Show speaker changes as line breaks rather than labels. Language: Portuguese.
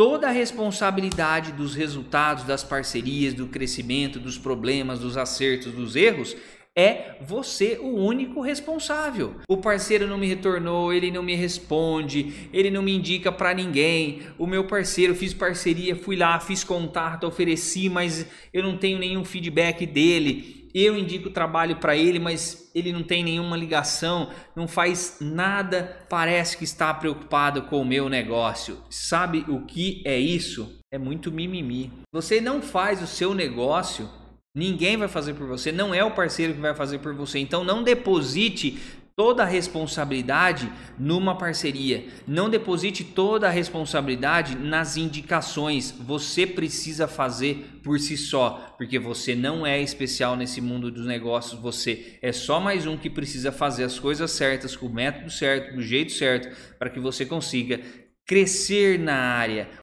toda a responsabilidade dos resultados, das parcerias, do crescimento, dos problemas, dos acertos, dos erros é você o único responsável. O parceiro não me retornou, ele não me responde, ele não me indica para ninguém. O meu parceiro, fiz parceria, fui lá, fiz contato, ofereci, mas eu não tenho nenhum feedback dele. Eu indico trabalho para ele, mas ele não tem nenhuma ligação, não faz nada, parece que está preocupado com o meu negócio. Sabe o que é isso? É muito mimimi. Você não faz o seu negócio Ninguém vai fazer por você, não é o parceiro que vai fazer por você. Então não deposite toda a responsabilidade numa parceria. Não deposite toda a responsabilidade nas indicações. Você precisa fazer por si só, porque você não é especial nesse mundo dos negócios. Você é só mais um que precisa fazer as coisas certas, com o método certo, do jeito certo, para que você consiga crescer na área,